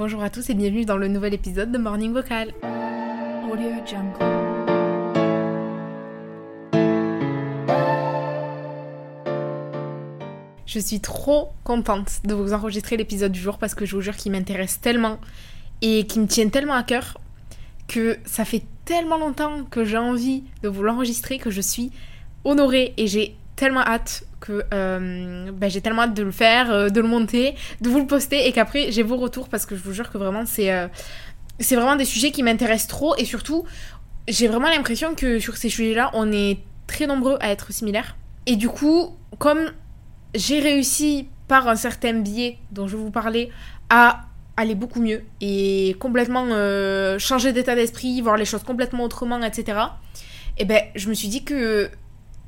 Bonjour à tous et bienvenue dans le nouvel épisode de Morning Vocal. Audio Jungle. Je suis trop contente de vous enregistrer l'épisode du jour parce que je vous jure qu'il m'intéresse tellement et qu'il me tient tellement à cœur que ça fait tellement longtemps que j'ai envie de vous l'enregistrer que je suis honorée et j'ai tellement hâte que euh, ben, j'ai tellement hâte de le faire, euh, de le monter, de vous le poster et qu'après j'ai vos retours parce que je vous jure que vraiment c'est euh, c'est vraiment des sujets qui m'intéressent trop et surtout j'ai vraiment l'impression que sur ces sujets-là on est très nombreux à être similaires et du coup comme j'ai réussi par un certain biais dont je vais vous parler à aller beaucoup mieux et complètement changer d'état d'esprit, voir les choses complètement autrement, etc. Et ben je me suis dit que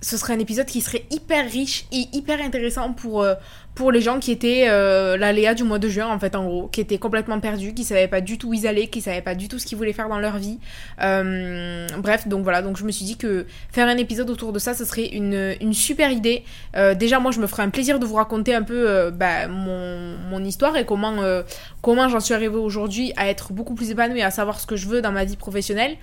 ce serait un épisode qui serait hyper riche et hyper intéressant pour, euh, pour les gens qui étaient euh, l'aléa du mois de juin, en fait, en gros, qui étaient complètement perdus, qui savaient pas du tout où ils allaient, qui savaient pas du tout ce qu'ils voulaient faire dans leur vie. Euh, bref, donc voilà, donc je me suis dit que faire un épisode autour de ça, ce serait une, une super idée. déjà, moi, je me ferais un plaisir de vous raconter un peu bah, mon, mon, histoire et comment, comment j'en suis arrivée aujourd'hui à être beaucoup plus épanouie, à savoir ce que je veux dans ma vie professionnelle.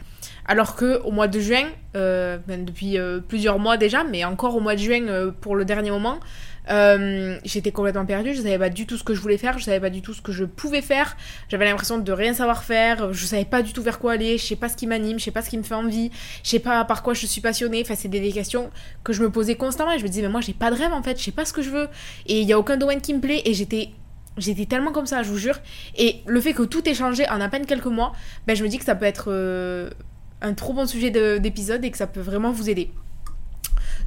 Alors que au mois de juin, euh, ben, depuis euh, plusieurs mois déjà, mais encore au mois de juin euh, pour le dernier moment, j'étais complètement perdue. Je savais pas du tout ce que je voulais faire, je savais pas du tout ce que je pouvais faire. J'avais l'impression de rien savoir faire. Je savais pas du tout vers quoi aller. Je sais pas ce qui m'anime, je sais pas ce qui me fait envie, je sais pas par quoi je suis passionnée. Enfin, c'est des questions que je me posais constamment. Et je me disais mais moi j'ai pas de rêve en fait, je sais pas ce que je veux. Et il y a aucun domaine qui me plaît. Et j'étais J'étais tellement comme ça, je vous jure. Et le fait que tout ait changé en à peine quelques mois, ben je me dis que ça peut être un trop bon sujet d'épisode et que ça peut vraiment vous aider.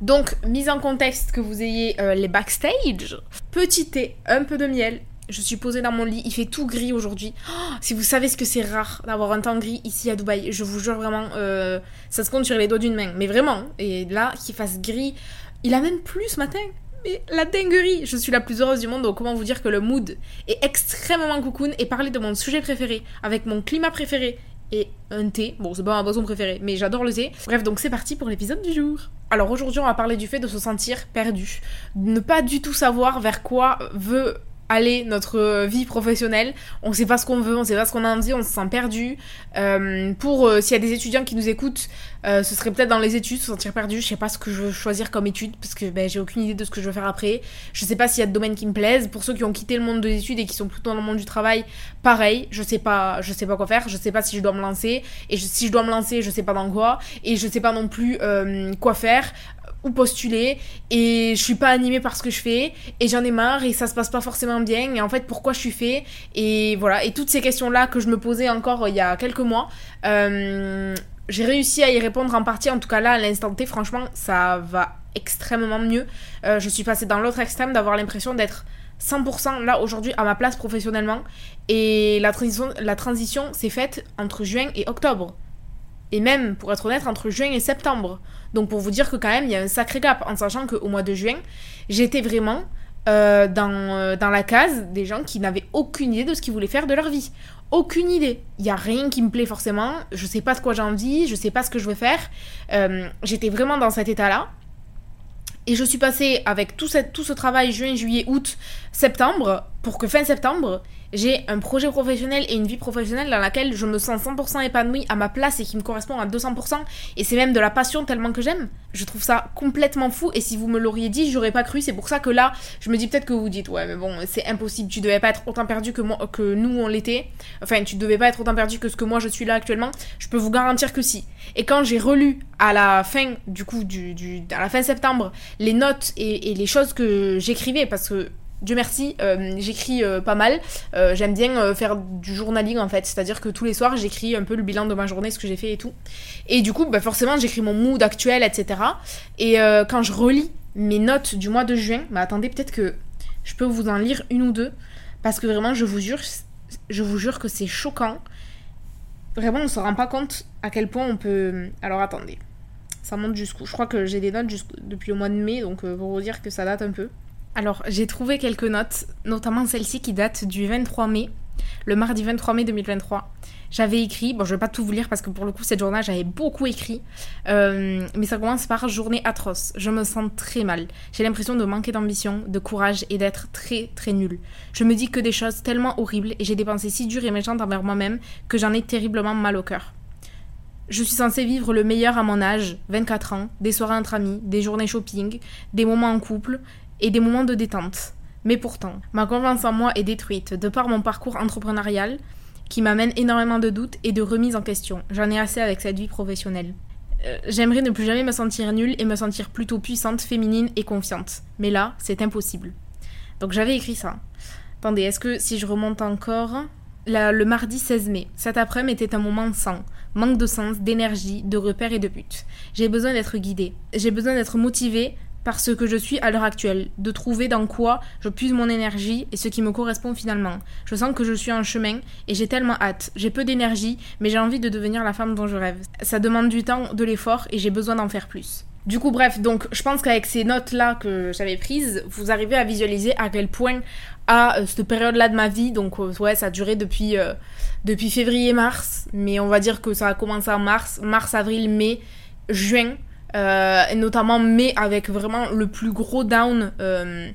Donc, mise en contexte que vous ayez euh, les backstage, petit thé, un peu de miel. Je suis posée dans mon lit, il fait tout gris aujourd'hui. Oh, si vous savez ce que c'est rare d'avoir un temps gris ici à Dubaï, je vous jure vraiment, euh, ça se compte sur les doigts d'une main. Mais vraiment, et là, qu'il fasse gris, il a même plus ce matin. Mais la dinguerie Je suis la plus heureuse du monde, donc comment vous dire que le mood est extrêmement cocoon et parler de mon sujet préféré, avec mon climat préféré et un thé. Bon, c'est pas ma boisson préférée, mais j'adore le thé. Bref, donc c'est parti pour l'épisode du jour. Alors aujourd'hui, on va parler du fait de se sentir perdu, ne pas du tout savoir vers quoi veut aller notre vie professionnelle. On sait pas ce qu'on veut, on sait pas ce qu'on a envie, on se sent perdu. Euh, pour euh, s'il y a des étudiants qui nous écoutent, euh, ce serait peut-être dans les études, se sentir perdu. Je sais pas ce que je veux choisir comme étude parce que ben, j'ai aucune idée de ce que je veux faire après. Je sais pas s'il y a de domaines qui me plaisent. Pour ceux qui ont quitté le monde des études et qui sont plutôt dans le monde du travail, pareil. Je sais pas, je sais pas quoi faire. Je sais pas si je dois me lancer et si je dois me lancer, je sais pas dans quoi et je sais pas non plus quoi faire ou postuler. Et je suis pas animée par ce que je fais. Et j'en ai marre et ça se passe pas forcément bien. Et en fait pourquoi je suis fait? Et voilà. Et toutes ces questions là que je me posais encore il y a quelques mois euh, j'ai réussi à y répondre en partie. En tout cas là à l'instant T franchement ça va extrêmement mieux. Euh, je suis passée dans l'autre extrême d'avoir l'impression d'être 100% là aujourd'hui à ma place professionnellement. Et la transition, la transition s'est faite entre juin et octobre et même, pour être honnête, entre juin et septembre. Donc pour vous dire que quand même, il y a un sacré gap, en sachant qu'au mois de juin, j'étais vraiment euh, dans, euh, dans la case des gens qui n'avaient aucune idée de ce qu'ils voulaient faire de leur vie. Aucune idée. Il n'y a rien qui me plaît forcément. Je sais pas de quoi j'ai envie, je sais pas ce que je veux faire. Euh, j'étais vraiment dans cet état-là. Et je suis passée avec tout, tout ce travail juin, juillet, août, septembre, pour que fin septembre, j'ai un projet professionnel et une vie professionnelle dans laquelle je me sens 100% épanouie à ma place et qui me correspond à 200%. Et c'est même de la passion tellement que j'aime. Je trouve ça complètement fou. Et si vous me l'auriez dit, j'aurais pas cru. C'est pour ça que là, je me dis peut-être que vous dites, ouais, mais bon, c'est impossible. Tu devais pas être autant perdu que, moi, que nous, on l'était. Enfin, tu devais pas être autant perdu que ce que moi, je suis là actuellement. Je peux vous garantir que si. Et quand j'ai relu à la fin, du coup, du, à la fin septembre, les notes et les choses que j'écrivais, parce que Dieu merci, euh, j'écris euh, pas mal. Euh, j'aime bien faire du journaling en fait, c'est-à-dire que tous les soirs j'écris un peu le bilan de ma journée, ce que j'ai fait et tout. Et du coup, bah, forcément, j'écris mon mood actuel, etc. Et quand je relis mes notes du mois de juin, bah attendez, peut-être que je peux vous en lire une ou deux, parce que vraiment, je vous jure, je vous jure que c'est choquant. Vraiment, on se rend pas compte à quel point on peut. Alors attendez, ça monte jusqu'où? Je crois que j'ai des notes depuis le mois de mai, donc pour vous dire que ça date un peu. Alors, j'ai trouvé quelques notes, notamment celle-ci qui date du 23 mai, le mardi 23 mai 2023. j'avais écrit, bon je vais pas tout vous lire parce que pour le coup cette journée j'avais beaucoup écrit, euh, mais ça commence par journée atroce. Je me sens très mal. J'ai l'impression de manquer d'ambition, de courage et d'être très très nulle. Je me dis que des choses tellement horribles et j'ai des pensées si dures et méchantes envers moi-même que j'en ai terriblement mal au cœur. Je suis censée vivre le meilleur à mon âge, 24 ans, des soirées entre amis, des journées shopping, des moments en couple et des moments de détente. Mais pourtant, ma confiance en moi est détruite de par mon parcours entrepreneurial, qui m'amène énormément de doutes et de remises en question. J'en ai assez avec cette vie professionnelle. Euh, j'aimerais ne plus jamais me sentir nulle et me sentir plutôt puissante, féminine et confiante. Mais là, c'est impossible. Donc j'avais écrit ça. Attendez, est-ce que si je remonte encore... le mardi 16 mai, cet après-midi était un moment sans. Manque de sens, d'énergie, de repères et de buts. J'ai besoin d'être guidée. J'ai besoin d'être motivée par ce que je suis à l'heure actuelle, de trouver dans quoi je puise mon énergie et ce qui me correspond finalement. Je sens que je suis en chemin et j'ai tellement hâte. J'ai peu d'énergie, mais j'ai envie de devenir la femme dont je rêve. Ça demande du temps, de l'effort et j'ai besoin d'en faire plus. Du coup, bref, donc je pense qu'avec ces notes-là que j'avais prises, vous arrivez à visualiser à quel point à euh, cette période-là de ma vie, donc euh, ouais, ça a duré depuis, euh, depuis février-mars, mais on va dire que ça a commencé en mars, mars, avril, mai, juin, et notamment mai avec vraiment le plus gros down. Euh,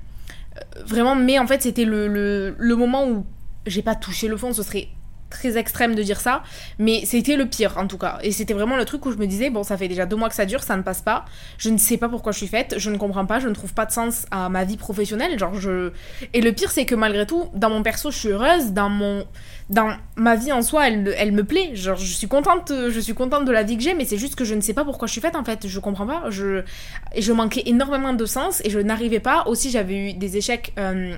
vraiment mai en fait c'était le, le, le, moment où j'ai pas touché le fond, ce serait très extrême de dire ça, mais c'était le pire en tout cas. Et c'était vraiment le truc où je me disais, bon, ça fait déjà deux mois que ça dure, ça ne passe pas, je ne sais pas pourquoi je suis faite, je ne comprends pas, je ne trouve pas de sens à ma vie professionnelle, genre je... Et le pire c'est que malgré tout, dans mon perso, je suis heureuse, dans mon dans ma vie en soi, elle, elle me plaît. Genre, je suis contente, je suis contente de la vie que j'ai, mais c'est juste que je ne sais pas pourquoi je suis faite en fait. Je comprends pas. Je, je manquais énormément de sens et je n'arrivais pas. Aussi, j'avais eu des échecs euh,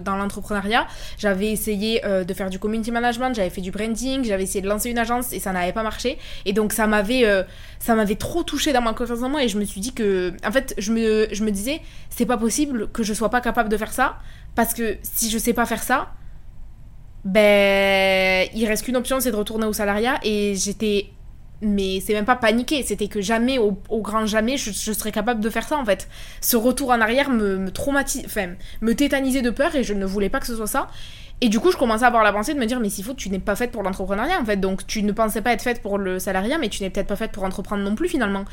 dans l'entrepreneuriat. J'avais essayé euh, de faire du community management, j'avais fait du branding, j'avais essayé de lancer une agence et ça n'avait pas marché. Et donc, ça m'avait, euh, ça m'avait trop touché dans ma confiance en moi et je me suis dit que, en fait, je me, je me disais, c'est pas possible que je sois pas capable de faire ça parce que si je sais pas faire ça ben il reste qu'une option, c'est de retourner au salariat et j'étais mais c'est même pas paniqué, c'était que jamais, au, grand jamais, je, serais capable de faire ça en fait. Ce retour en arrière me, me enfin, me tétanisait de peur et je ne voulais pas que ce soit ça. Et du coup, je commençais à avoir la pensée de me dire, mais s'il faut, tu n'es pas faite pour l'entrepreneuriat en fait. Donc, tu ne pensais pas être faite pour le salariat, mais tu n'es peut-être pas faite pour entreprendre non plus finalement.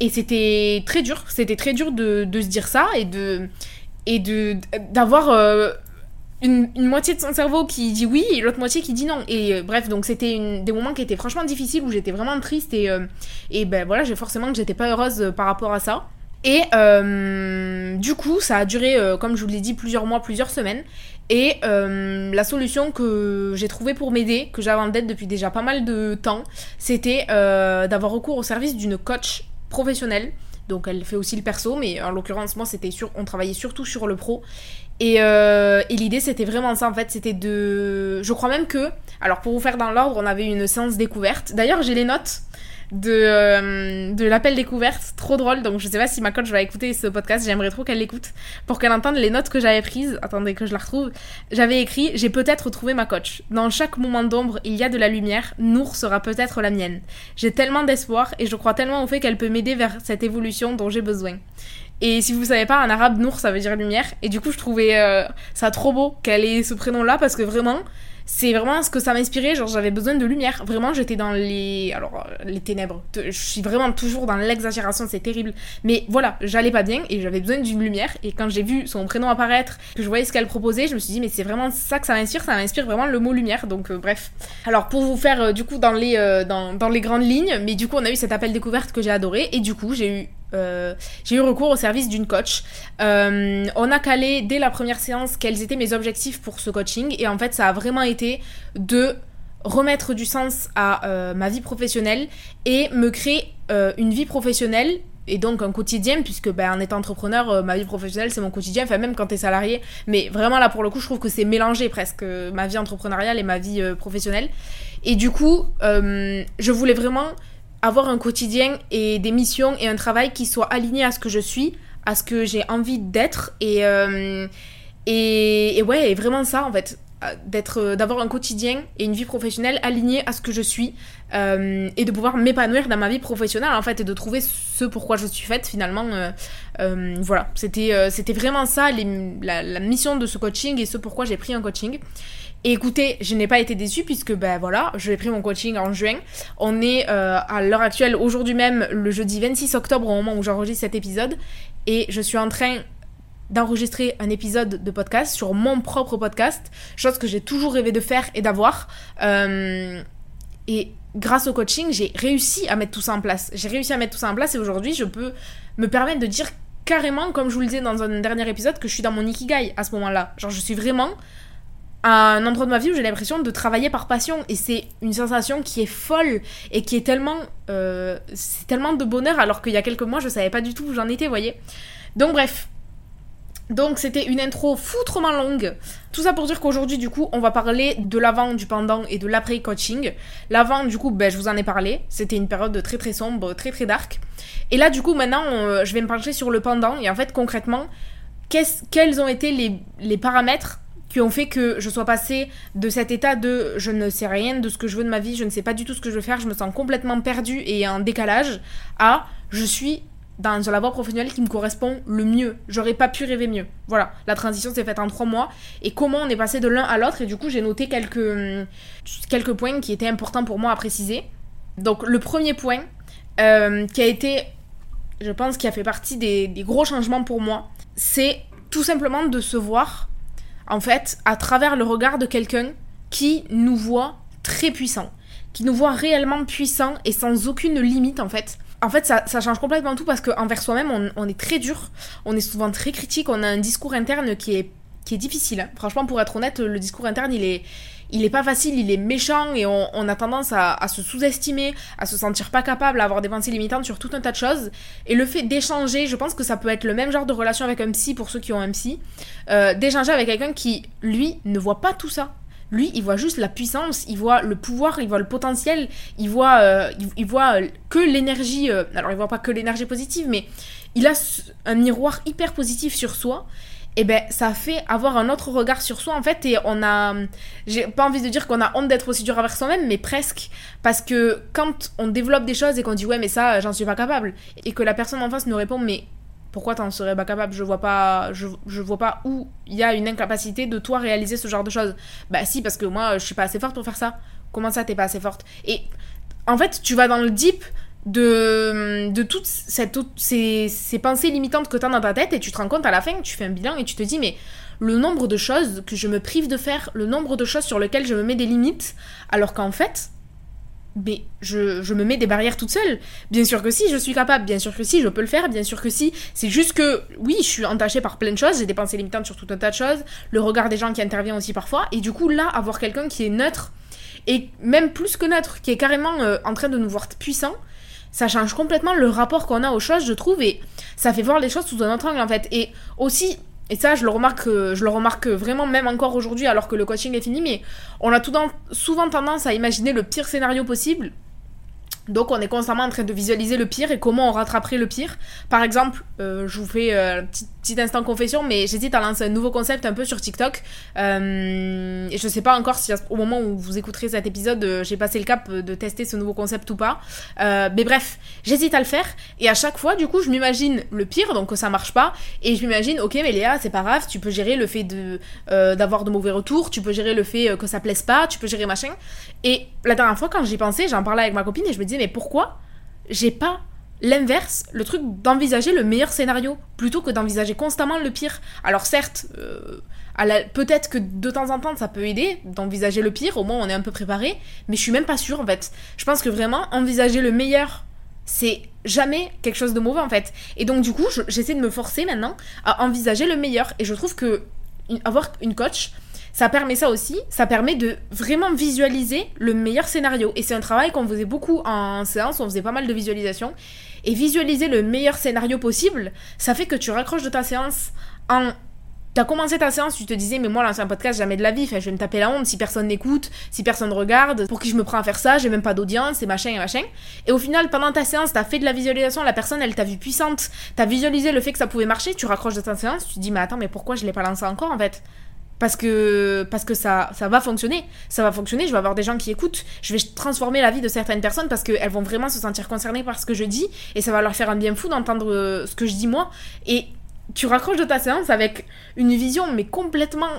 Et c'était très dur, c'était très dur de, se dire ça et de et de d'avoir euh, une, moitié de son cerveau qui dit oui et l'autre moitié qui dit non. Et euh, bref, donc c'était des moments qui étaient franchement difficiles où j'étais vraiment triste et, euh, et ben voilà, j'ai forcément que j'étais pas heureuse par rapport à ça. Et du coup, ça a duré, comme je vous l'ai dit, plusieurs mois, plusieurs semaines. Et la solution que j'ai trouvée pour m'aider, que j'avais en tête depuis déjà pas mal de temps, c'était d'avoir recours au service d'une coach professionnelle. Donc elle fait aussi le perso, mais en l'occurrence moi c'était sur, on travaillait surtout sur le pro. Euh, et, l'idée, c'était vraiment ça, en fait, c'était de... Je crois même que... Alors, pour vous faire dans l'ordre, on avait une séance découverte. D'ailleurs, j'ai les notes de, euh, de l'appel découverte, trop drôle, donc je sais pas si ma coach va écouter ce podcast, j'aimerais trop qu'elle l'écoute, pour qu'elle entende les notes que j'avais prises. Attendez que je la retrouve. J'avais écrit « J'ai peut-être trouvé ma coach. Dans chaque moment d'ombre, il y a de la lumière. Nour sera peut-être la mienne. J'ai tellement d'espoir et je crois tellement au fait qu'elle peut m'aider vers cette évolution dont j'ai besoin. » Et si vous savez pas, en arabe, Nour, ça veut dire lumière. Et du coup, je trouvais euh, ça trop beau qu'elle ait ce prénom-là parce que vraiment, c'est vraiment ce que ça m'inspirait. Genre, j'avais besoin de lumière. Vraiment, j'étais dans les. Alors, euh, les ténèbres. Je suis vraiment toujours dans l'exagération, c'est terrible. Mais voilà, j'allais pas bien et j'avais besoin d'une lumière. Et quand j'ai vu son prénom apparaître, que je voyais ce qu'elle proposait, je me suis dit, mais c'est vraiment ça que ça m'inspire. Ça m'inspire vraiment le mot lumière. Donc, euh, bref. Alors, pour vous faire, du coup, dans les, dans, dans les grandes lignes, mais du coup, on a eu cet appel découverte que j'ai adoré. Et du coup, j'ai eu euh, j'ai eu recours au service d'une coach. Euh, on a calé dès la première séance quels étaient mes objectifs pour ce coaching et en fait ça a vraiment été de remettre du sens à euh, ma vie professionnelle et me créer une vie professionnelle et donc un quotidien puisque ben, en étant entrepreneur ma vie professionnelle c'est mon quotidien. Enfin même quand t'es salarié. Mais vraiment là pour le coup je trouve que c'est mélangé presque ma vie entrepreneuriale et ma vie professionnelle. Et du coup je voulais vraiment avoir un quotidien et des missions et un travail qui soient alignés à ce que je suis, à ce que j'ai envie d'être. Et, euh, et, ouais, et vraiment ça en fait d'être euh, d'avoir un quotidien et une vie professionnelle alignée à ce que je suis euh, et de pouvoir m'épanouir dans ma vie professionnelle en fait et de trouver ce pourquoi je suis faite finalement voilà. C'était c'était vraiment ça la, la, mission de ce coaching et ce pourquoi j'ai pris un coaching Et écoutez, je n'ai pas été déçue puisque ben voilà, j'ai pris mon coaching en juin. On est euh, à l'heure actuelle, aujourd'hui même, le jeudi 26 octobre au moment où j'enregistre cet épisode. Et je suis en train d'enregistrer un épisode de podcast sur mon propre podcast, chose que j'ai toujours rêvé de faire et d'avoir. Euh, et grâce au coaching, j'ai réussi à mettre tout ça en place. J'ai réussi à mettre tout ça en place et aujourd'hui, je peux me permettre de dire carrément, comme je vous le disais dans un dernier épisode, que je suis dans mon ikigai à ce moment-là. Genre, je suis vraiment un endroit de ma vie où j'ai l'impression de travailler par passion et c'est une sensation qui est folle et qui est tellement euh, c'est tellement de bonheur alors qu'il y a quelques mois je savais pas du tout où j'en étais voyez donc bref donc c'était une intro foutrement longue. Tout ça pour dire qu'aujourd'hui du coup on va parler de l'avant, du pendant et de l'après coaching. L'avant du coup ben, je vous en ai parlé, c'était une période très très sombre, très très dark. Et là du coup maintenant je vais me pencher sur le pendant et en fait concrètement quels ont été les, les paramètres qui ont fait que je sois passée de cet état de je ne sais rien de ce que je veux de ma vie, je ne sais pas du tout ce que je veux faire, je me sens complètement perdue et en décalage, à je suis dans la voie professionnelle qui me correspond le mieux. J'aurais pas pu rêver mieux. Voilà, la transition s'est faite en trois mois. Et comment on est passé de l'un à l'autre. Et du coup, j'ai noté quelques, hum, quelques points qui étaient importants pour moi à préciser. Donc, le premier point, euh, qui a été, je pense, qui a fait partie des, des gros changements pour moi, c'est tout simplement de se voir, en fait, à travers le regard de quelqu'un qui nous voit très puissant. Qui nous voit réellement puissant et sans aucune limite, en fait en fait, ça, change complètement tout parce qu'envers soi-même, on, est très dur, on est souvent très critique, on a un discours interne qui est, qui est difficile. Franchement, pour être honnête, le discours interne, il est, il est pas facile, il est méchant et on, a tendance à, se sous-estimer, à se sentir pas capable, à avoir des pensées limitantes sur tout un tas de choses. Et le fait d'échanger, je pense que ça peut être le même genre de relation avec un psy pour ceux qui ont un psy, euh, d'échanger avec quelqu'un qui, lui, ne voit pas tout ça. Lui, il voit juste la puissance, il voit le pouvoir, il voit le potentiel, il voit, euh, il, voit euh, que l'énergie. Alors, il voit pas que l'énergie positive, mais il a un miroir hyper positif sur soi. Et ben, ça fait avoir un autre regard sur soi en fait. Et on a. J'ai pas envie de dire qu'on a honte d'être aussi dur avec soi-même, mais presque. Parce que quand on développe des choses et qu'on dit ouais, mais ça, j'en suis pas capable, et que la personne en face nous répond mais pourquoi t'en serais pas capable? Je vois pas, je, vois pas où il y a une incapacité de toi réaliser ce genre de choses. Bah si, parce que moi, je suis pas assez forte pour faire ça. Comment ça, t'es pas assez forte? Et en fait, tu vas dans le deep de, de toutes cette, ces, ces pensées limitantes que t'as dans ta tête et tu te rends compte à la fin, tu fais un bilan et tu te dis mais le nombre de choses que je me prive de faire, le nombre de choses sur lesquelles je me mets des limites, alors qu'en fait, mais je, me mets des barrières toute seule. Bien sûr que si, je suis capable, bien sûr que si, je peux le faire, bien sûr que si. C'est juste que, oui, je suis entachée par plein de choses, j'ai des pensées limitantes sur tout un tas de choses, le regard des gens qui intervient aussi parfois, et du coup, là, avoir quelqu'un qui est neutre, et même plus que neutre, qui est carrément euh, en train de nous voir puissants, ça change complètement le rapport qu'on a aux choses, je trouve, et ça fait voir les choses sous un autre angle, en fait. Et aussi, et ça, je le remarque, vraiment même encore aujourd'hui, alors que le coaching est fini, mais on a tout souvent tendance à imaginer le pire scénario possible donc on est constamment en train de visualiser le pire et comment on rattraperait le pire. Par exemple, euh, je vous fais euh, petit, instant confession, mais j'hésite à lancer un nouveau concept un peu sur TikTok. Euh, et je sais pas encore si au moment où vous écouterez cet épisode, j'ai passé le cap de tester ce nouveau concept ou pas. mais bref, j'hésite à le faire. Et à chaque fois, du coup, je m'imagine le pire, donc que ça marche pas. Et je m'imagine, ok, mais Léa, c'est pas grave, tu peux gérer le fait d'avoir de mauvais retours, tu peux gérer le fait que ça plaise pas, tu peux gérer machin. Et la dernière fois, quand j'y pensais, j'en parlais avec ma copine et je me disais, mais pourquoi j'ai pas l'inverse, le truc d'envisager le meilleur scénario plutôt que d'envisager constamment le pire. Alors certes, euh, peut-être que de temps en temps ça peut aider d'envisager le pire, au moins on est un peu préparé, mais je suis même pas sûre en fait. Je pense que vraiment envisager le meilleur, c'est jamais quelque chose de mauvais en fait. Et donc du coup, j'essaie de me forcer maintenant à envisager le meilleur. Et je trouve que avoir une coach, ça permet ça aussi, ça permet de vraiment visualiser le meilleur scénario. Et c'est un travail qu'on faisait beaucoup en séance, on faisait pas mal de visualisation. Et visualiser le meilleur scénario possible, ça fait que tu raccroches de ta séance. En T'as commencé ta séance, tu te disais, mais moi, lancer un podcast, jamais de la vie, je vais me taper la honte. Si personne n'écoute, si personne regarde, pour qui je me prends à faire ça, j'ai même pas d'audience, et machin, et machin. Et au final, pendant ta séance, t'as fait de la visualisation, la personne, elle t'a vu puissante, t'as visualisé le fait que ça pouvait marcher, tu raccroches de ta séance, tu te dis, mais attends, mais pourquoi je l'ai pas lancé encore, en fait? Parce que, ça, ça va fonctionner. Ça va fonctionner, je vais avoir des gens qui écoutent, je vais transformer la vie de certaines personnes parce qu'elles vont vraiment se sentir concernées par ce que je dis et ça va leur faire un bien fou d'entendre euh, ce que je dis moi. Et tu raccroches de ta séance avec une vision mais complètement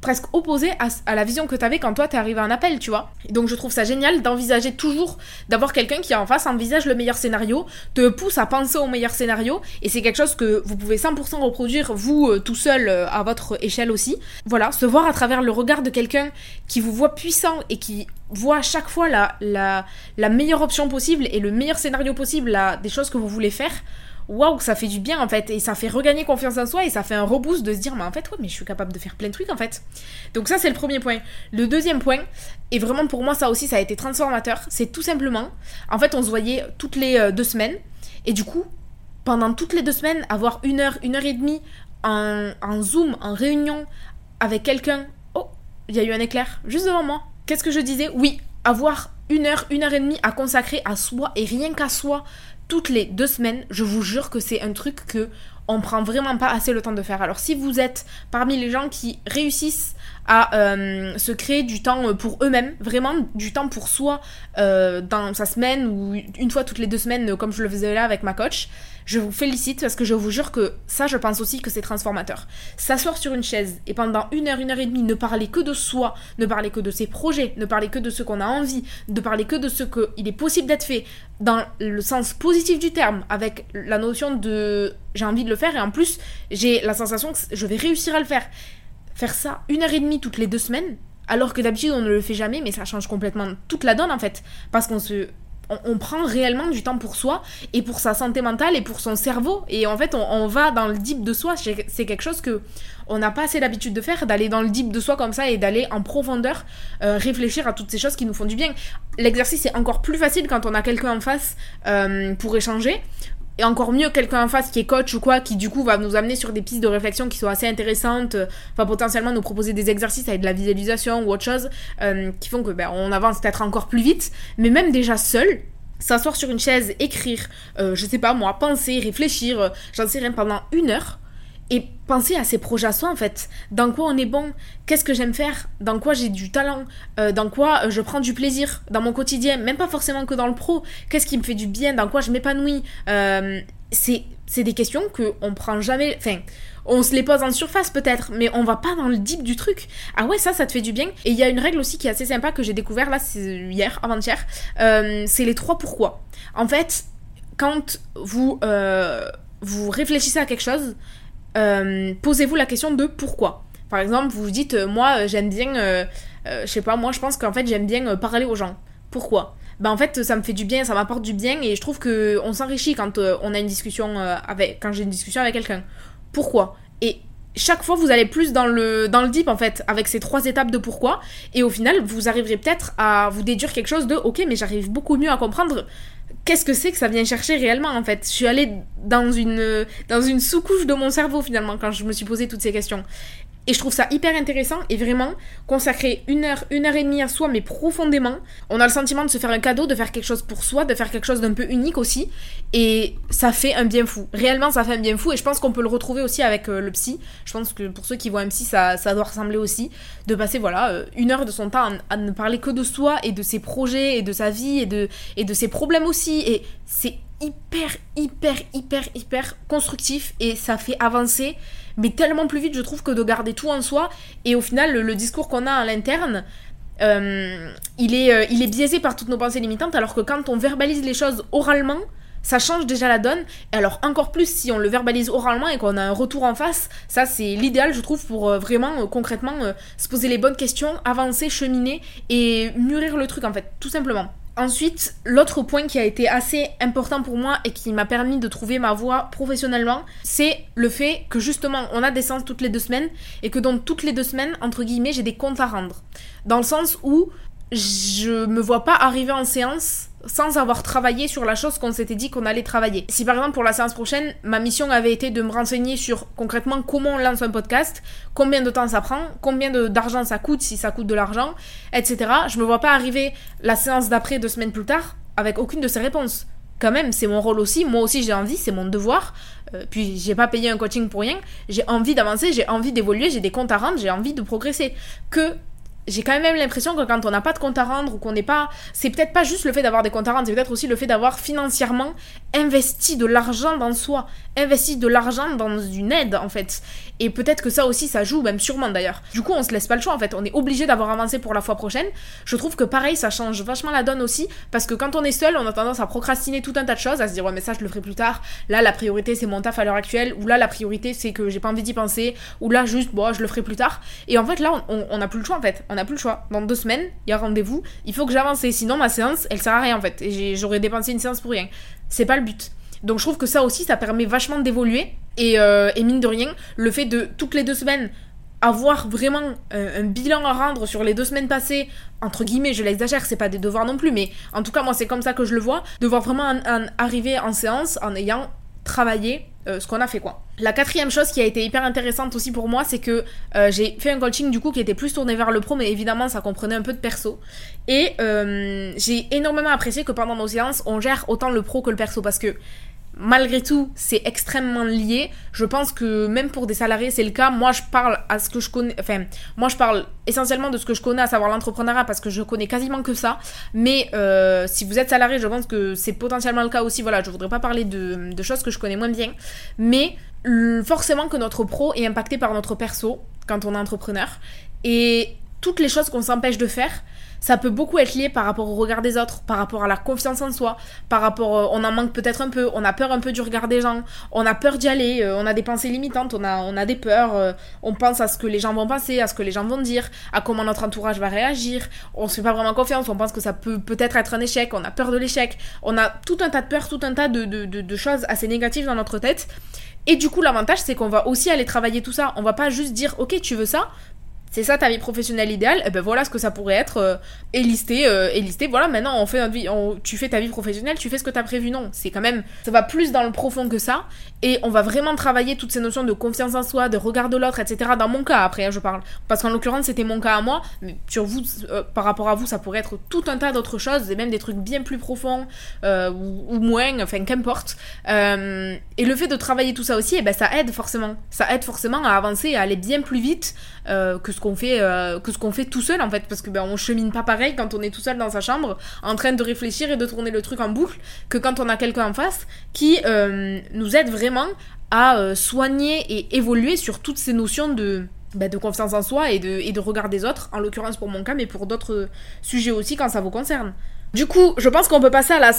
presque opposé à, la vision que tu avais quand toi t'es arrivé à un appel, tu vois. donc je trouve ça génial d'envisager toujours, d'avoir quelqu'un qui en face envisage le meilleur scénario, te pousse à penser au meilleur scénario, et c'est quelque chose que vous pouvez 100% reproduire vous euh, tout seul euh, à votre échelle aussi. Voilà, se voir à travers le regard de quelqu'un qui vous voit puissant et qui voit à chaque fois la, la, la meilleure option possible et le meilleur scénario possible à des choses que vous voulez faire waouh, ça fait du bien en fait, et ça fait regagner confiance en soi, et ça fait un reboost de se dire, mais en fait, ouais, mais je suis capable de faire plein de trucs en fait. Donc ça, c'est le premier point. Le deuxième point, et vraiment pour moi, ça aussi, ça a été transformateur, c'est tout simplement, en fait, on se voyait toutes les euh, deux semaines, et du coup, pendant toutes les deux semaines, avoir une heure, une heure et demie en, en Zoom, en réunion, avec quelqu'un, oh, il y a eu un éclair, juste devant moi. Qu'est-ce que je disais? Oui, avoir une heure, une heure et demie à consacrer à soi, et rien qu'à soi, toutes les deux semaines, je vous jure que c'est un truc que on prend vraiment pas assez le temps de faire. Alors si vous êtes parmi les gens qui réussissent à euh, se créer du temps pour eux-mêmes, vraiment du temps pour soi euh, dans sa semaine ou une fois toutes les deux semaines comme je le faisais là avec ma coach, je vous félicite parce que je vous jure que ça, je pense aussi que c'est transformateur. S'asseoir sur une chaise et pendant une heure, une heure et demie, ne parler que de soi, ne parler que de ses projets, ne parler que de ce qu'on a envie, ne parler que de ce qu'il est possible d'être fait dans le sens positif du terme, avec la notion de j'ai envie de le faire et en plus, j'ai la sensation que je vais réussir à le faire. Faire ça une heure et demie toutes les deux semaines, alors que d'habitude on ne le fait jamais, mais ça change complètement toute la donne en fait. Parce qu'on se on, prend réellement du temps pour soi et pour sa santé mentale et pour son cerveau. Et en fait, on, va dans le deep de soi. C'est quelque chose que on n'a pas assez l'habitude de faire, d'aller dans le deep de soi comme ça et d'aller en profondeur euh, réfléchir à toutes ces choses qui nous font du bien. L'exercice est encore plus facile quand on a quelqu'un en face euh, pour échanger et encore mieux quelqu'un en face qui est coach ou quoi, qui du coup va nous amener sur des pistes de réflexion qui sont assez intéressantes, euh, va potentiellement nous proposer des exercices avec de la visualisation ou autre chose, euh, qui font que ben, on avance peut-être encore plus vite, mais même déjà seul, s'asseoir sur une chaise, écrire, euh, je sais pas moi, penser, réfléchir, j'en sais rien, pendant une heure, et penser à ses projets à soi en fait. Dans quoi on est bon? Qu'est-ce que j'aime faire? Dans quoi j'ai du talent? Euh, Dans quoi euh, je prends du plaisir dans mon quotidien? Même pas forcément que dans le pro. Qu'est-ce qui me fait du bien? Dans quoi je m'épanouis? Euh, C'est des questions que on prend jamais. Enfin, on se les pose en surface peut-être, mais on va pas dans le deep du truc. Ah ouais, ça, ça te fait du bien. Et il y a une règle aussi qui est assez sympa que j'ai découvert là, hier, avant-hier. c'est les trois pourquoi. En fait, quand vous vous réfléchissez à quelque chose, euh, posez-vous la question de pourquoi. Par exemple, vous vous dites, euh, moi, euh, j'aime bien, je sais pas, moi, je pense qu'en fait, j'aime bien parler aux gens. Pourquoi? Ben en fait ça me fait du bien, ça m'apporte du bien et je trouve que on s'enrichit quand on a une discussion avec quand j'ai une discussion avec quelqu'un. Pourquoi? Et chaque fois vous allez plus dans le dans le deep en fait avec ces trois étapes de pourquoi et au final vous arriverez peut-être à vous déduire quelque chose de OK mais j'arrive beaucoup mieux à comprendre qu'est-ce que c'est que ça vient chercher réellement en fait? Je suis allée dans une, dans une sous-couche de mon cerveau finalement quand je me suis posé toutes ces questions. Et je trouve ça hyper intéressant et vraiment consacrer une heure, une heure et demie à soi, mais profondément. On a le sentiment de se faire un cadeau, de faire quelque chose pour soi, de faire quelque chose d'un peu unique aussi. Et ça fait un bien fou. Réellement, ça fait un bien fou. Et je pense qu'on peut le retrouver aussi avec euh, le psy. Je pense que pour ceux qui voient un psy, ça, doit ressembler aussi. De passer, voilà, euh, une heure de son temps à, ne parler que de soi et de ses projets et de sa vie et de, et de ses problèmes aussi. Et c'est hyper, hyper, hyper, hyper constructif et ça fait avancer mais tellement plus vite, je trouve, que de garder tout en soi. Et au final, le, discours qu'on a à l'interne, euh, il, est, euh, il est biaisé par toutes nos pensées limitantes, alors que quand on verbalise les choses oralement, ça change déjà la donne. Et alors encore plus si on le verbalise oralement et qu'on a un retour en face, ça c'est l'idéal je trouve pour euh, vraiment concrètement se poser les bonnes questions, avancer, cheminer et mûrir le truc en fait, tout simplement. Ensuite, l'autre point qui a été assez important pour moi et qui m'a permis de trouver ma voie professionnellement, c'est le fait que justement on a des séances toutes les deux semaines et que donc toutes les deux semaines, entre guillemets, j'ai des comptes à rendre. Dans le sens où je me vois pas arriver en séance sans avoir travaillé sur la chose qu'on s'était dit qu'on allait travailler. Si par exemple pour la séance prochaine, ma mission avait été de me renseigner sur concrètement comment on lance un podcast, combien de temps ça prend, combien d'argent ça coûte si ça coûte de l'argent, etc. Je me vois pas arriver la séance d'après deux semaines plus tard avec aucune de ces réponses. Quand même, c'est mon rôle aussi, moi aussi j'ai envie, c'est mon devoir. Euh, puis j'ai pas payé un coaching pour rien, j'ai envie d'avancer, j'ai envie d'évoluer, j'ai des comptes à rendre, j'ai envie de progresser. Que j'ai quand même l'impression que quand on n'a pas de compte à rendre ou qu'on n'est pas. C'est peut-être pas juste le fait d'avoir des comptes à rendre, c'est peut-être aussi le fait d'avoir financièrement investi de l'argent dans soi, investi de l'argent dans une aide en fait. Et peut-être que ça aussi ça joue, même sûrement d'ailleurs. Du coup, on se laisse pas le choix en fait, on est obligé d'avoir avancé pour la fois prochaine. Je trouve que pareil, ça change vachement la donne aussi, parce que quand on est seul, on a tendance à procrastiner tout un tas de choses, à se dire ouais, mais ça je le ferai plus tard. Là, la priorité c'est mon taf à l'heure actuelle, ou là, la priorité c'est que j'ai pas envie d'y penser, ou là, juste bon, je le ferai plus tard. Et en fait, là, on n'a plus le choix en fait, on n'a plus le choix. Dans deux semaines, il y a rendez-vous, il faut que j'avance, sinon ma séance elle sert à rien en fait, et j'aurais dépensé une séance pour rien. C'est pas le but. Donc je trouve que ça aussi, ça permet vachement d'évoluer. Et, euh, et, mine de rien, le fait de toutes les deux semaines avoir vraiment un, bilan à rendre sur les deux semaines passées, entre guillemets, je l'exagère, c'est pas des devoirs non plus, mais en tout cas, moi, c'est comme ça que je le vois, de voir vraiment arriver en séance en ayant travaillé euh, ce qu'on a fait quoi. La quatrième chose qui a été hyper intéressante aussi pour moi, c'est que euh, j'ai fait un coaching du coup qui était plus tourné vers le pro, mais évidemment ça comprenait un peu de perso. Et j'ai énormément apprécié que pendant nos séances, on gère autant le pro que le perso parce que malgré tout, c'est extrêmement lié. Je pense que même pour des salariés, c'est le cas. Moi, je parle à ce que je connais. Moi, je parle essentiellement de ce que je connais, à savoir l'entrepreneuriat, parce que je connais quasiment que ça. Mais euh, si vous êtes salarié, je pense que c'est potentiellement le cas aussi. Voilà, je voudrais pas parler de, de choses que je connais moins bien. Mais forcément que notre pro est impacté par notre perso quand on est entrepreneur. Et toutes les choses qu'on s'empêche de faire, ça peut beaucoup être lié par rapport au regard des autres, par rapport à la confiance en soi, par rapport, euh, on en manque peut-être un peu, on a peur un peu du regard des gens, on a peur d'y aller, euh, on a des pensées limitantes, on a, on a des peurs, euh, on pense à ce que les gens vont penser, à ce que les gens vont dire, à comment notre entourage va réagir, on se fait pas vraiment confiance, on pense que ça peut peut-être être un échec, on a peur de l'échec, on a tout un tas de peurs, tout un tas de, de, de, de choses assez négatives dans notre tête. Et du coup, l'avantage, c'est qu'on va aussi aller travailler tout ça. On va pas juste dire, ok, tu veux ça, c'est ça ta vie professionnelle idéale, et eh ben voilà ce que ça pourrait être, euh, et lister, euh, et lister, voilà, maintenant on fait notre vie, tu fais ta vie professionnelle, tu fais ce que t'as prévu, non, c'est quand même, ça va plus dans le profond que ça, et on va vraiment travailler toutes ces notions de confiance en soi, de regard de l'autre, etc. Dans mon cas, après, hein, je parle, parce qu'en l'occurrence c'était mon cas à moi, mais sur vous, euh, par rapport à vous, ça pourrait être tout un tas d'autres choses, et même des trucs bien plus profonds, ou, moins, enfin qu'importe, et le fait de travailler tout ça aussi, et eh ben ça aide forcément, ça aide forcément à avancer, à aller bien plus vite que ce qu'on fait euh, que ce qu'on fait tout seul en fait parce que ben on chemine pas pareil quand on est tout seul dans sa chambre en train de réfléchir et de tourner le truc en boucle que quand on a quelqu'un en face qui euh, nous aide vraiment à euh, soigner et évoluer sur toutes ces notions de ben, de confiance en soi et de, et de regard des autres, en l'occurrence pour mon cas, mais pour d'autres sujets aussi quand ça vous concerne. Du coup, je pense qu'on peut passer à la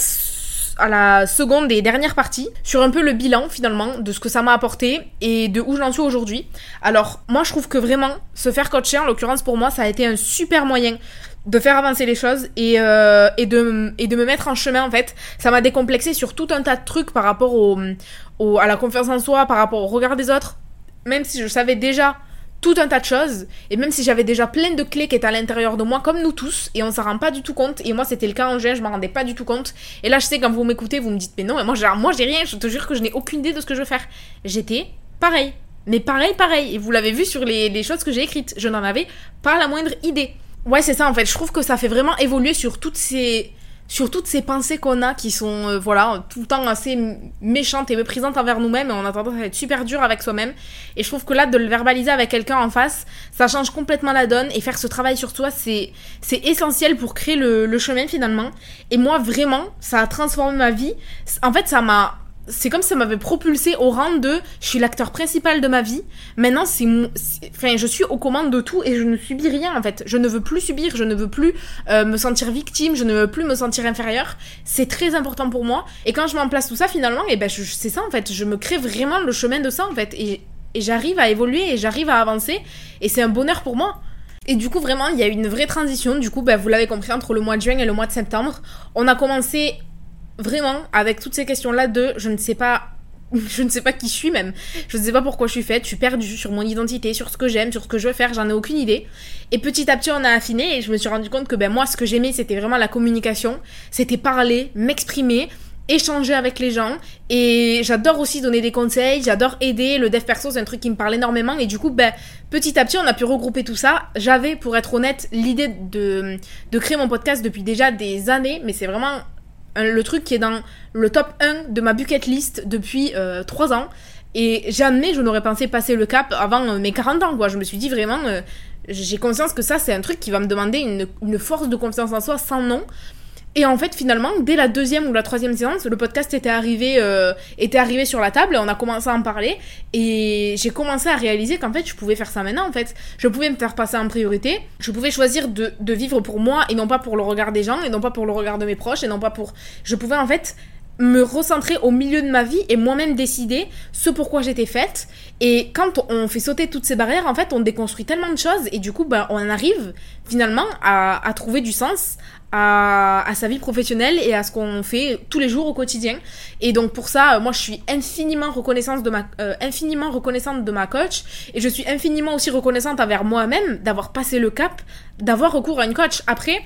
à la seconde et dernière partie sur un peu le bilan finalement de ce que ça m'a apporté et de où j'en suis aujourd'hui. Alors moi je trouve que vraiment se faire coacher en l'occurrence pour moi ça a été un super moyen de faire avancer les choses et, euh, et, de, et de me mettre en chemin en fait. Ça m'a décomplexé sur tout un tas de trucs par rapport au, à la confiance en soi, par rapport au regard des autres. Même si je savais déjà tout un tas de choses. Et même si j'avais déjà plein de clés qui étaient à l'intérieur de moi, comme nous tous, et on s'en rend pas du tout compte. Et moi, c'était le cas en juin, je m'en rendais pas du tout compte. Et là, je sais, quand vous m'écoutez, vous me dites, mais non, mais moi, genre, moi, j'ai rien, je te jure que je n'ai aucune idée de ce que je veux faire. J'étais pareil. Mais pareil, pareil. Et vous l'avez vu sur les choses que j'ai écrites. Je n'en avais pas la moindre idée. Ouais, c'est ça, en fait. Je trouve que ça fait vraiment évoluer sur toutes ces sur toutes ces pensées qu'on a qui sont euh, voilà tout le temps assez méchantes et méprisantes envers nous-mêmes et on a tendance à être super dur avec soi-même. Et je trouve que là de le verbaliser avec quelqu'un en face ça change complètement la donne et faire ce travail sur soi c'est c'est essentiel pour créer le, le chemin finalement. Et moi vraiment ça a transformé ma vie. En fait ça m'a c'est comme ça m'avait propulsé au rang de je suis l'acteur principal de ma vie. Maintenant, c'est enfin je suis aux commandes de tout et je ne subis rien en fait. Je ne veux plus subir, je ne veux plus euh, me sentir victime, je ne veux plus me sentir inférieure. C'est très important pour moi et quand je m'en place tout ça finalement, et eh ben c'est ça en fait, je me crée vraiment le chemin de ça en fait et, et j'arrive à évoluer et j'arrive à avancer et c'est un bonheur pour moi. Et du coup, vraiment, il y a eu une vraie transition. Du coup, ben, vous l'avez compris, entre le mois de juin et le mois de septembre. On a commencé vraiment, avec toutes ces questions-là de je ne sais pas je ne sais pas qui je suis même. Je ne sais pas pourquoi je suis faite. Je suis perdue sur mon identité, sur ce que j'aime, sur ce que je veux faire. J'en ai aucune idée. Et petit à petit, on a affiné et je me suis rendu compte que ben moi, ce que j'aimais, c'était vraiment la communication. C'était parler, m'exprimer, échanger avec les gens. Et j'adore aussi donner des conseils. J'adore aider. Le dev perso, c'est un truc qui me parle énormément. Et du coup, ben petit à petit, on a pu regrouper tout ça. J'avais, pour être honnête, l'idée de de créer mon podcast depuis déjà des années, mais c'est vraiment le truc qui est dans le top 1 de ma bucket list depuis euh, 3 ans. Et jamais je n'aurais pensé passer le cap avant euh, mes 40 ans, quoi. Je me suis dit vraiment, euh, j'ai conscience que ça, c'est un truc qui va me demander une, une force de confiance en soi sans nom. Et en fait, finalement, dès la deuxième ou la troisième séance, le podcast était arrivé, euh, était arrivé sur la table, on a commencé à en parler, et j'ai commencé à réaliser qu'en fait, je pouvais faire ça maintenant, en fait. Je pouvais me faire passer en priorité, je pouvais choisir de, de vivre pour moi, et non pas pour le regard des gens, et non pas pour le regard de mes proches, et non pas pour... Je pouvais, en fait, me recentrer au milieu de ma vie et moi-même décider ce pourquoi j'étais faite. Et quand on fait sauter toutes ces barrières, en fait, on déconstruit tellement de choses et du coup, ben, on arrive finalement à, trouver du sens à, sa vie professionnelle et à ce qu'on fait tous les jours au quotidien. Et donc pour ça, moi je suis infiniment reconnaissante de ma, euh, infiniment reconnaissante de ma coach et je suis infiniment aussi reconnaissante envers moi-même d'avoir passé le cap, d'avoir recours à une coach. Après,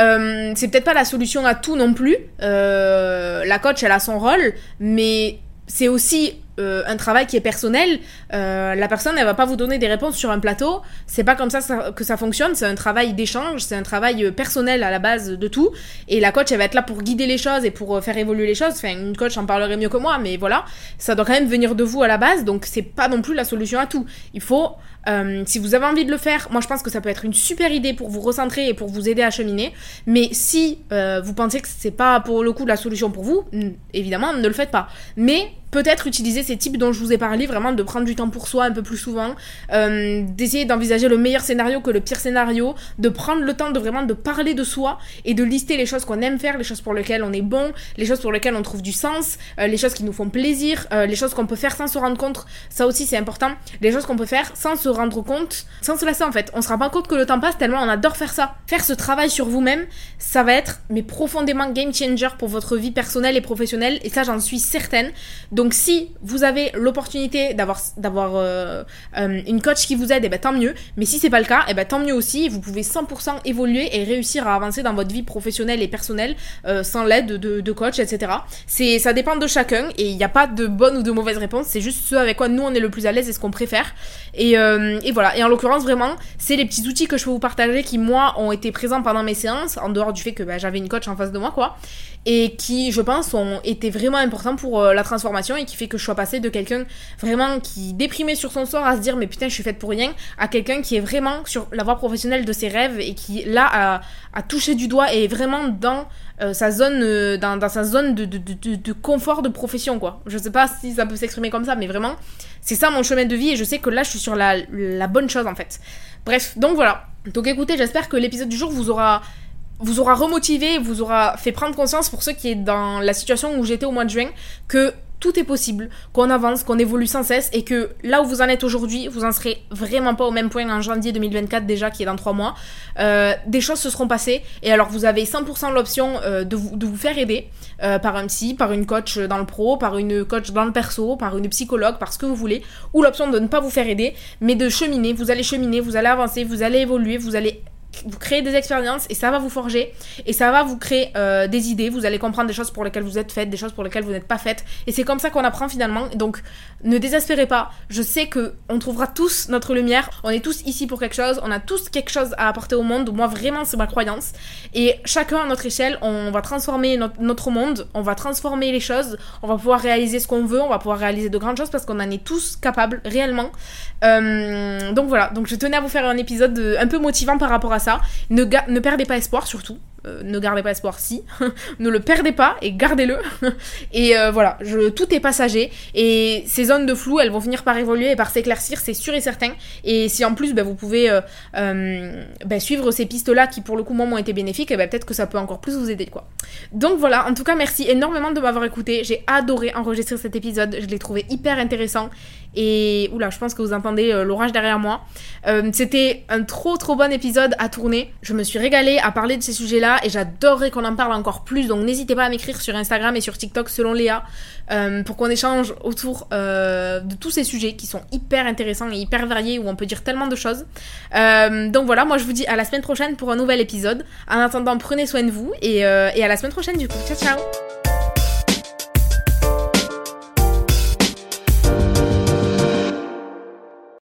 euh, c'est peut-être pas la solution à tout non plus. Euh, la coach, elle a son rôle, mais c'est aussi euh, un travail qui est personnel. Euh, la personne, elle va pas vous donner des réponses sur un plateau. C'est pas comme ça, que ça fonctionne. C'est un travail d'échange, c'est un travail euh, personnel à la base de tout. Et la coach, elle va être là pour guider les choses et pour euh, faire évoluer les choses. Enfin, une coach en parlerait mieux que moi, mais voilà, ça doit quand même venir de vous à la base. Donc c'est pas non plus la solution à tout. Il faut euh, si vous avez envie de le faire, moi je pense que ça peut être une super idée pour vous recentrer et pour vous aider à cheminer. Mais si euh, vous pensez que c'est pas pour le coup la solution pour vous, évidemment, ne le faites pas. Mais peut-être utiliser ces types dont je vous ai parlé, vraiment de prendre du temps pour soi un peu plus souvent, euh, d'essayer d'envisager le meilleur scénario que le pire scénario, de prendre le temps de vraiment de parler de soi et de lister les choses qu'on aime faire, les choses pour lesquelles on est bon, les choses pour lesquelles on trouve du sens, les choses qui nous font plaisir, les choses qu'on peut faire sans se rendre compte, ça aussi c'est important, les choses qu'on peut faire sans se rendre compte, sans se lasser en fait. On se rend pas compte que le temps passe tellement on adore faire ça. Faire ce travail sur vous-même, ça va être mais profondément game changer pour votre vie personnelle et professionnelle et ça j'en suis certaine. Donc si vous avez l'opportunité d'avoir d'avoir euh, euh, une coach qui vous aide, et eh ben tant mieux. Mais si c'est pas le cas, et eh ben tant mieux aussi. Vous pouvez 100% évoluer et réussir à avancer dans votre vie professionnelle et personnelle euh, sans l'aide de, coach, etc. C'est ça dépend de chacun et il n'y a pas de bonne ou de mauvaise réponse. C'est juste ce avec quoi nous on est le plus à l'aise et ce qu'on préfère. Et, et voilà. Et en l'occurrence vraiment, c'est les petits outils que je peux vous partager qui moi ont été présents pendant mes séances, en dehors du fait que bah, j'avais une coach en face de moi, quoi et qui, je pense, ont été vraiment importants pour euh, la transformation et qui fait que je sois passée de quelqu'un vraiment qui déprimait sur son sort à se dire mais putain je suis faite pour rien à quelqu'un qui est vraiment sur la voie professionnelle de ses rêves et qui là a, touché du doigt et est vraiment dans euh, sa zone euh, dans, sa zone de, confort de profession quoi. Je sais pas si ça peut s'exprimer comme ça mais vraiment c'est ça mon chemin de vie et je sais que là je suis sur la bonne chose en fait. Bref, donc voilà. Donc écoutez, j'espère que l'épisode du jour vous aura vous aura remotivé, vous aura fait prendre conscience pour ceux qui est dans la situation où j'étais au mois de juin que tout est possible, qu'on avance, qu'on évolue sans cesse et que là où vous en êtes aujourd'hui, vous en serez vraiment pas au même point en janvier 2024 déjà qui est dans trois mois. Euh, des choses se seront passées et alors vous avez 100% l'option euh, de, vous, de vous faire aider euh, par un psy, par une coach dans le pro, par une coach dans le perso, par une psychologue, par ce que vous voulez, ou l'option de ne pas vous faire aider, mais de cheminer, vous allez cheminer, vous allez avancer, vous allez évoluer, vous allez vous créez des expériences et ça va vous forger et ça va vous créer euh, des idées. Vous allez comprendre des choses pour lesquelles vous êtes faites, des choses pour lesquelles vous n'êtes pas faites. Et c'est comme ça qu'on apprend finalement. Donc ne désespérez pas. Je sais que on trouvera tous notre lumière. On est tous ici pour quelque chose. On a tous quelque chose à apporter au monde. Moi vraiment c'est ma croyance. Et chacun à notre échelle, on va transformer notre, monde. On va transformer les choses. On va pouvoir réaliser ce qu'on veut. On va pouvoir réaliser de grandes choses parce qu'on en est tous capables réellement. Euh, donc voilà. Donc je tenais à vous faire un épisode euh, un peu motivant par rapport à Ne, perdez pas espoir surtout. Euh, ne gardez pas espoir si. ne le perdez pas et gardez-le. et euh, voilà, tout est passager. Et ces zones de flou, elles vont finir par évoluer et par s'éclaircir, c'est sûr et certain. Et si en plus, bah, vous pouvez euh, bah, suivre ces pistes-là qui pour le coup, m'ont été bénéfiques, et bah, peut-être que ça peut encore plus vous aider. quoi. Donc voilà, en tout cas, merci énormément de m'avoir écouté. J'ai adoré enregistrer cet épisode. Je l'ai trouvé hyper intéressant. Et oula, je pense que vous entendez l'orage derrière moi. C'était un trop trop bon épisode à tourner. Je me suis régalée à parler de ces sujets-là et j'adorerais qu'on en parle encore plus. Donc n'hésitez pas à m'écrire sur Instagram et sur TikTok selon Léa euh, pour qu'on échange autour euh, de tous ces sujets qui sont hyper intéressants et hyper variés où on peut dire tellement de choses. Euh, donc voilà, moi je vous dis à la semaine prochaine pour un nouvel épisode. En attendant, prenez soin de vous et à la semaine prochaine du coup. Ciao ciao